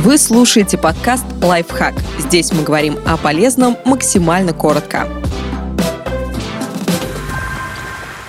Вы слушаете подкаст «Лайфхак». Здесь мы говорим о полезном максимально коротко.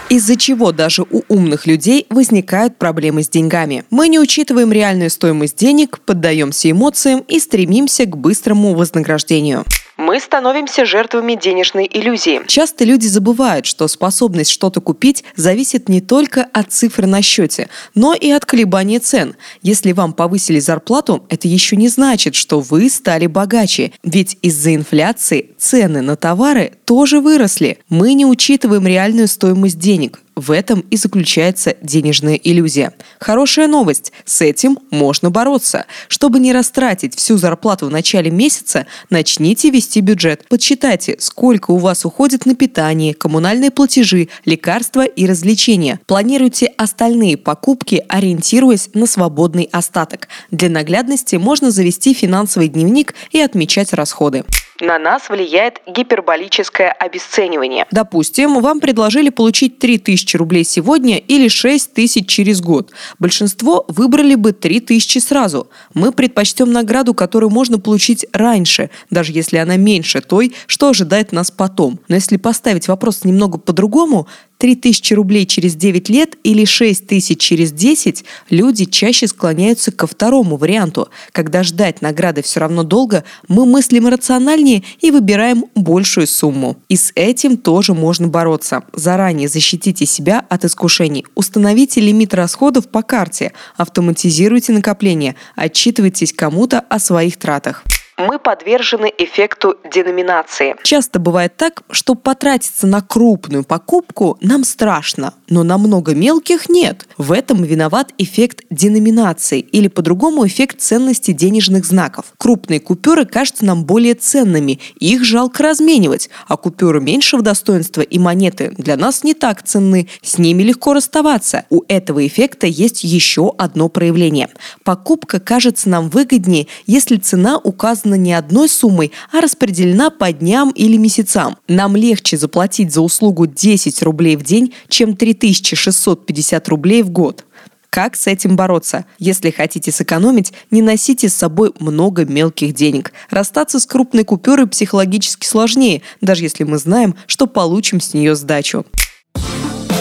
Из-за чего даже у умных людей возникают проблемы с деньгами. Мы не учитываем реальную стоимость денег, поддаемся эмоциям и стремимся к быстрому вознаграждению мы становимся жертвами денежной иллюзии. Часто люди забывают, что способность что-то купить зависит не только от цифры на счете, но и от колебания цен. Если вам повысили зарплату, это еще не значит, что вы стали богаче, ведь из-за инфляции цены на товары тоже выросли. Мы не учитываем реальную стоимость денег. В этом и заключается денежная иллюзия. Хорошая новость. С этим можно бороться. Чтобы не растратить всю зарплату в начале месяца, начните вести бюджет. Подсчитайте, сколько у вас уходит на питание, коммунальные платежи, лекарства и развлечения. Планируйте остальные покупки, ориентируясь на свободный остаток. Для наглядности можно завести финансовый дневник и отмечать расходы на нас влияет гиперболическое обесценивание. Допустим, вам предложили получить 3000 рублей сегодня или 6 тысяч через год. Большинство выбрали бы 3000 сразу. Мы предпочтем награду, которую можно получить раньше, даже если она меньше той, что ожидает нас потом. Но если поставить вопрос немного по-другому, 3000 рублей через 9 лет или 6 тысяч через 10, люди чаще склоняются ко второму варианту. Когда ждать награды все равно долго, мы мыслим рациональнее и выбираем большую сумму. И с этим тоже можно бороться. Заранее защитите себя от искушений. Установите лимит расходов по карте. Автоматизируйте накопление. Отчитывайтесь кому-то о своих тратах мы подвержены эффекту деноминации. Часто бывает так, что потратиться на крупную покупку нам страшно, но на много мелких нет. В этом виноват эффект деноминации или по-другому эффект ценности денежных знаков. Крупные купюры кажутся нам более ценными, их жалко разменивать, а купюры меньшего достоинства и монеты для нас не так ценны, с ними легко расставаться. У этого эффекта есть еще одно проявление. Покупка кажется нам выгоднее, если цена указана связана не одной суммой, а распределена по дням или месяцам. Нам легче заплатить за услугу 10 рублей в день, чем 3650 рублей в год. Как с этим бороться? Если хотите сэкономить, не носите с собой много мелких денег. Расстаться с крупной купюрой психологически сложнее, даже если мы знаем, что получим с нее сдачу.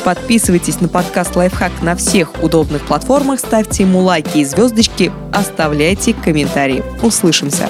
Подписывайтесь на подкаст «Лайфхак» на всех удобных платформах, ставьте ему лайки и звездочки, оставляйте комментарии. Услышимся!